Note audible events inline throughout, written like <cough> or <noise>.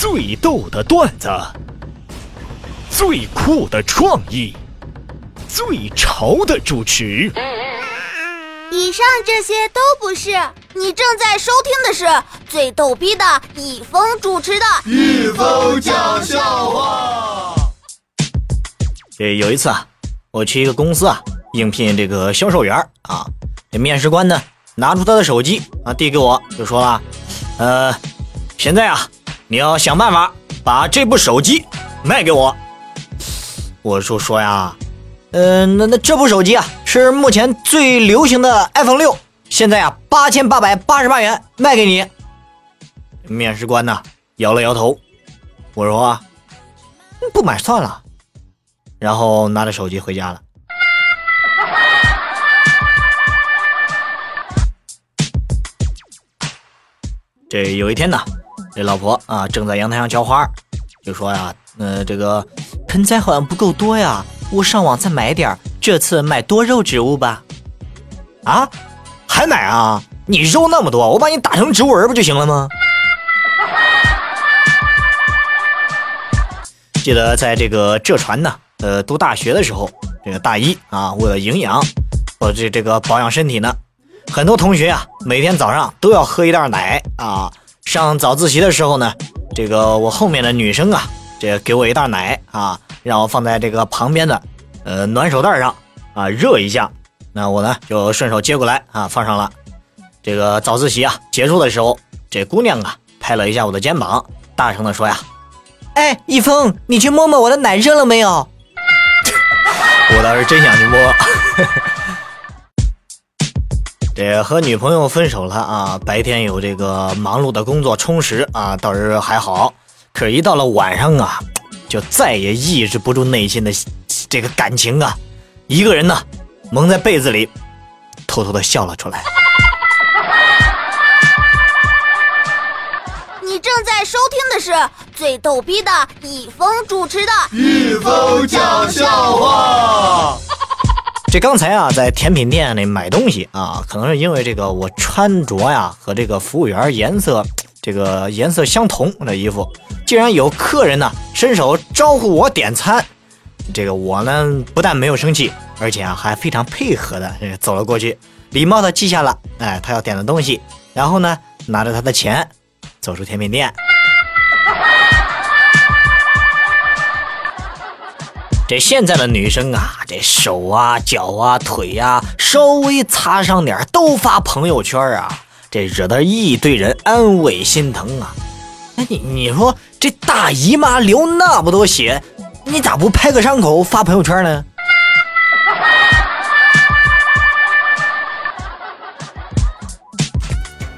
最逗的段子，最酷的创意，最潮的主持。以上这些都不是，你正在收听的是最逗逼的易峰主持的。一峰讲笑话。这有一次啊，我去一个公司啊，应聘这个销售员啊，这面试官呢拿出他的手机啊，递给我，就说了，呃，现在啊，你要想办法把这部手机卖给我。我就说呀，呃，那那这部手机啊，是目前最流行的 iPhone 六，现在啊八千八百八十八元卖给你。面试官呢摇了摇头，我说啊，不买算了。然后拿着手机回家了。这有一天呢，这老婆啊正在阳台上浇花，就说呀，呃，这个盆栽好像不够多呀，我上网再买点这次买多肉植物吧。啊，还买啊？你肉那么多，我把你打成植物人不就行了吗？记得在这个浙传呢。呃，读大学的时候，这个大一啊，为了营养，或这这个保养身体呢，很多同学啊，每天早上都要喝一袋奶啊。上早自习的时候呢，这个我后面的女生啊，这给我一袋奶啊，让我放在这个旁边的呃暖手袋上啊，热一下。那我呢就顺手接过来啊，放上了。这个早自习啊结束的时候，这姑娘啊拍了一下我的肩膀，大声的说呀：“哎，一峰，你去摸摸我的奶热了没有？” <laughs> 我倒是真想去摸。这和女朋友分手了啊，白天有这个忙碌的工作充实啊，倒是还好。可是，一到了晚上啊，就再也抑制不住内心的这个感情啊，一个人呢，蒙在被子里，偷偷的笑了出来。你正在收听的是最逗逼的易峰主持的易峰讲笑话。刚才啊，在甜品店里买东西啊，可能是因为这个我穿着呀和这个服务员颜色这个颜色相同的衣服，竟然有客人呢伸手招呼我点餐，这个我呢不但没有生气，而且啊还非常配合的走了过去，礼貌的记下了哎他要点的东西，然后呢拿着他的钱。走出甜品店，这现在的女生啊，这手啊、脚啊、腿呀，稍微擦伤点都发朋友圈啊，这惹得一堆人安慰心疼啊。那你你说这大姨妈流那么多血，你咋不拍个伤口发朋友圈呢？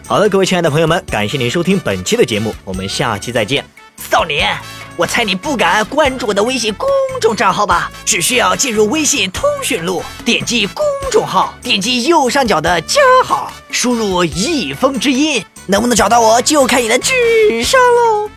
好的，各位亲爱的朋友们，感谢您收听本期的节目，我们下期再见。少年，我猜你不敢关注我的微信公众账号吧？只需要进入微信通讯录，点击公众号，点击右上角的加号，输入“一风之音”，能不能找到我就看你的智商喽。